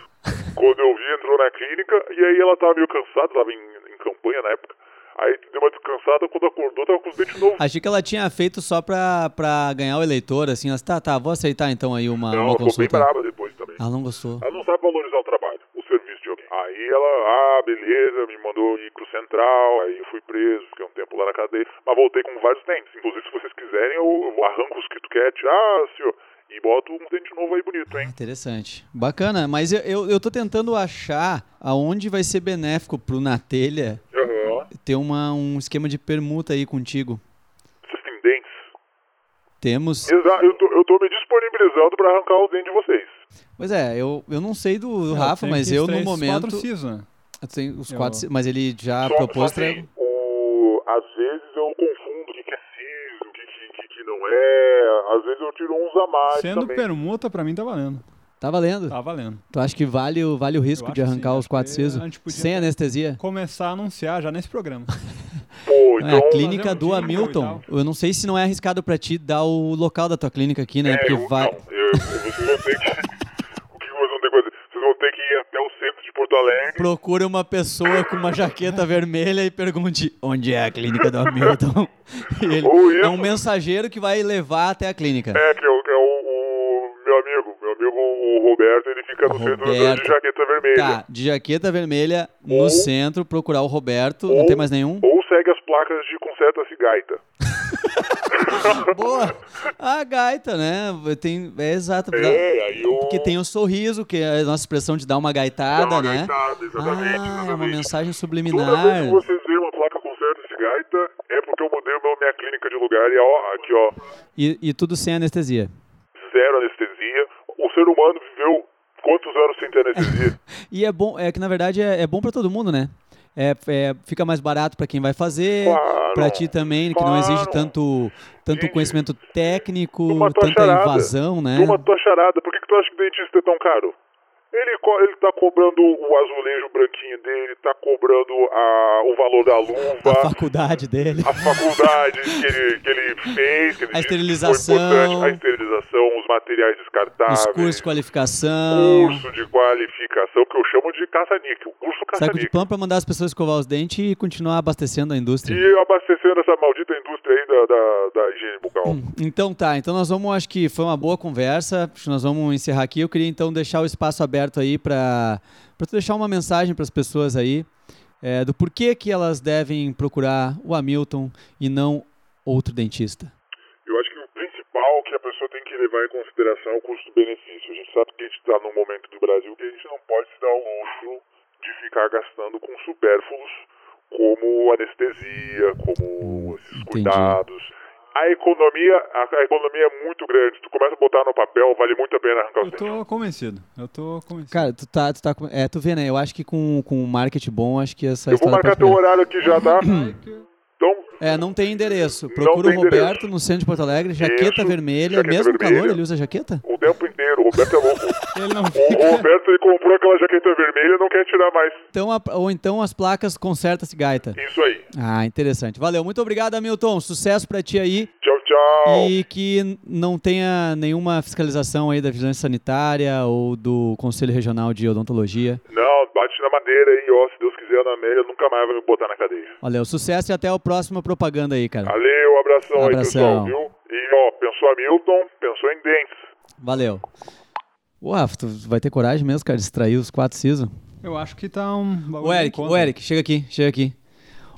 Quando eu vi, entrou na clínica, e aí ela tava meio cansada, tava em, em campanha na época. Aí deu uma descansada, quando acordou, tava com os dentes novos. Achei que ela tinha feito só pra, pra ganhar o eleitor, assim. Ela, tá, tá, vou aceitar então aí uma, Não, uma ela ficou bem consulta. brava depois também. Ela não gostou. Ela não sabe valorizar o trabalho, o serviço de alguém. Aí ela, ah, beleza, me mandou ir pro central, aí eu fui preso, fiquei um tempo lá na cadeia, mas voltei com vários dentes. Inclusive, se vocês quiserem, eu, eu arranco os que tu quer tirar, senhor, e boto um dente novo aí bonito, hein? Interessante. Bacana, mas eu, eu, eu tô tentando achar aonde vai ser benéfico pro na telha Aham. ter uma, um esquema de permuta aí contigo. Temos. Exato, eu tô, eu tô me disponibilizando pra arrancar os dentes de vocês. Pois é, eu, eu não sei do, do Rafa, mas eu no momento. quatro sisos, né? Tem os Eu- quatro, mas ele já Só, propôs só assim, o, às vezes eu confundo o que que é siso, o que, que, que, não é. Às vezes eu tiro uns a mais Sendo também. permuta, pra mim tá valendo. Tá valendo? Tá valendo. Tu acha que vale, o- vale o risco de arrancar sim, os quatro sisos? Sem anestesia? Começar a anunciar já nesse programa. Pô, É, então... a clínica do Hamilton. Eu não sei se não é arriscado pra ti dar o local da tua clínica aqui, né? é, Porque eu, vai. não, eu, vocês vão ter que... o que vocês vão ter que fazer? Vocês vão ter que ir até o centro de Porto Alegre. Procura uma pessoa com uma jaqueta vermelha e pergunte onde é a clínica do Hamilton. Ele é um mensageiro que vai levar até a clínica. É, que é, o, que é o o Roberto, ele fica no centro Roberto. de jaqueta vermelha. Tá, de jaqueta vermelha no Ou- centro, procurar o Roberto. Não ou- tem mais nenhum? Ou segue as placas de conserta-se gaita. Boa! A gaita, né? Tem, é exato. É, eu... Porque tem o sorriso, que é a nossa expressão de dar uma gaitada, Dá uma né? gaitada, exatamente, ah, é uma exatamente. mensagem Toda vez subliminar. que vocês veem uma placa conserta-se gaita, é porque eu mudei o meu- minha clínica de lugar e ó, aqui ó, E, e tudo sem anestesia. zero anestesia. Humano viveu quantos anos sem ter anestesia? E é bom, é que na verdade é, é bom pra todo mundo, né? É, é- fica mais barato pra quem vai fazer, Claro, pra ti também, que não exige claro. tanto, tanto Gente, conhecimento técnico, tanta charada. invasão, né? Uma tua charada, por que, que tu acha que o dentista é tão caro? Ele, co- ele tá cobrando o azulejo branquinho dele, tá cobrando a, o valor da A luva, faculdade dele. a faculdade que ele, que ele fez, que ele A esterilização. a esterilização, os materiais Os descartáveis, cursos de qualificação. curso de qualificação, que eu chamo de caça-níquel, curso Saco de caça-níquel. pão pra mandar as pessoas escovar os dentes e continuar abastecendo a indústria. E abastecendo essa maldita indústria aí da, da, da higiene bucal. Então tá, então nós vamos, acho que foi uma boa conversa, acho que nós vamos encerrar aqui. Eu queria então deixar o espaço aberto aí para tu deixar uma mensagem para as pessoas aí é, do porquê que elas devem procurar o Hamilton e não outro dentista. Eu acho que o principal que a pessoa tem que levar em consideração é o custo-benefício. A gente sabe que a gente está num momento do Brasil que a gente não pode se dar o luxo de ficar gastando com supérfluos como anestesia, como esses entendi. cuidados. A economia, a, a economia é muito grande. Tu começa a botar no papel, vale muito a pena arrancar os Eu dentes. tô convencido. Eu tô convencido. Cara, tu tá, tu tá, é, tu vê, né? Eu acho que com, com um marketing bom, acho que essa Eu vou marcar teu horário aqui já, tá? Então, É, não tem endereço. Procura tem o Roberto endereço. no centro de Porto Alegre, jaqueta Isso, vermelha, jaqueta mesmo vermelha. calor, ele usa jaqueta? o tempo inteiro, o Roberto é louco. Ele não O Roberto ele comprou aquela jaqueta vermelha e não quer tirar mais. Então, a- ou então as placas conserta-se gaita. Isso aí. Ah, interessante. Valeu, muito obrigado, Hamilton. Sucesso pra ti aí. Tchau, tchau. E que não tenha nenhuma fiscalização aí da Vigilância Sanitária ou do Conselho Regional de Odontologia. Não, bate na madeira aí, ó. Se Deus quiser, na Amélia nunca mais vai me botar na cadeia. Valeu, sucesso e até a próxima propaganda aí, cara. Valeu, abração, aí, Abração. pessoal, viu? E, ó, pensou Hamilton, pensou em dentes. Valeu. Ô, Rafa, tu vai ter coragem mesmo, cara, de extrair os quatro sisos? Eu acho que tá um bagulho O Eric, o Eric, chega aqui, chega aqui.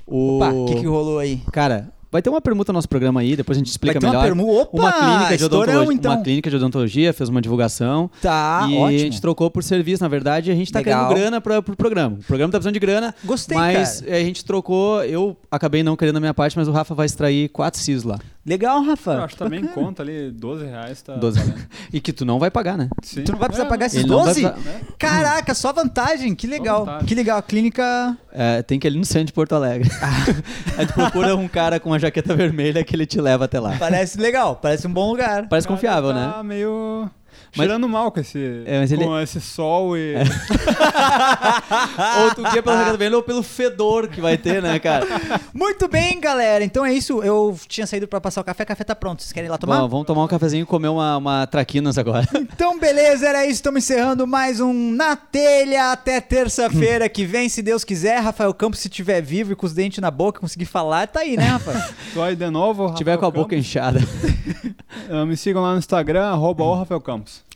O... Opa, o que, que rolou aí? Cara, vai ter uma permuta no nosso programa aí, depois a gente explica Vai ter uma melhor. permu- Opa, uma clínica de estourão, odontologia, então. uma clínica de odontologia fez uma divulgação. Tá, e ótimo. a gente trocou por serviço, na verdade, a gente tá Legal. querendo grana pra, pro programa. O programa tá precisando de grana. Gostei, Mas cara. a gente trocou, eu acabei não querendo a minha parte, mas o Rafa vai extrair quatro sisos lá. Legal, Rafa. Eu acho que também Bacana. conta ali, 12 reais tá. Doze. valendo. e que tu não vai pagar, né? Sim. Tu não vai precisar É, pagar esses Ele não vai 12? precisar- Caraca, só vantagem. Que legal. vantagem. Que legal. A clínica. É, tem que ir ali no centro de Porto Alegre. Aí tu procura um cara com uma jaqueta vermelha que ele te leva até lá. Parece legal. Parece um bom lugar. Parece confiável, tá né? meio. Mas- Cheirando mal com esse, É, mas ele- com esse sol e. ou tu pela jaqueta vermelha ou pelo fedor que vai ter, né, cara? Muito bem, galera. Então é isso. Eu tinha saído pra passar o café. O café tá pronto. Vocês querem ir lá tomar? Bom, vamos tomar um cafezinho e comer uma, uma traquinas agora. Então, beleza, era isso. Estamos encerrando mais um Na Telha. Até terça-feira que vem, se Deus quiser. Rafael Campos, se tiver vivo e com os dentes na boca, conseguir falar, tá aí, né, Rafael? Tô aí de novo. Se tiver com a boca Rafael inchada. Campos. Ah, me sigam lá no Instagram, arroba o Rafael Campos.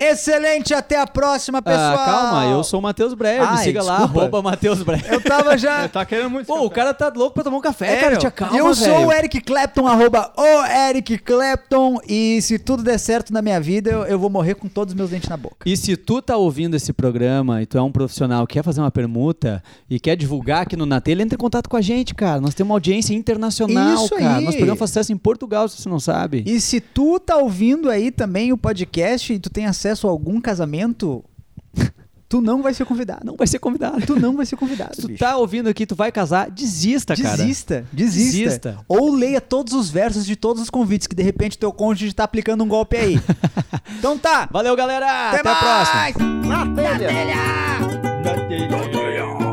Excelente, até a próxima, pessoal. Ah, calma, eu sou o Matheus Breyer. Me Ai, siga lá, desculpa. arroba Matheus Breyer. Eu tava já... Tá querendo muito. Pô, o cara tá louco pra tomar um café, É, cara. meu. Te acalma, eu sou velho. o Eric Clapton, arroba o Eric Clapton. E se tudo der certo na minha vida, eu, eu vou morrer com todos os meus dentes na boca. E se tu tá ouvindo esse programa e tu é um profissional que quer fazer uma permuta e quer divulgar aqui no Natel, entra em contato com a gente, cara. Nós temos uma audiência internacional, Isso cara. aí. Nosso programa faz sucesso em Portugal, se você não sabe. E se tu tá ouvindo aí também o podcast e tu tem acesso a algum casamento, tu não vai ser convidado. Não vai ser convidado. Tu não vai ser convidado. Se tu bicho. tá ouvindo aqui, tu vai casar, desista, cara. Desista, desista, Desista. Ou leia todos os versos de todos os convites, que de repente teu cônjuge tá aplicando um golpe aí. então tá. Valeu, galera. Até, a mais! próxima. Na telha! Na telha.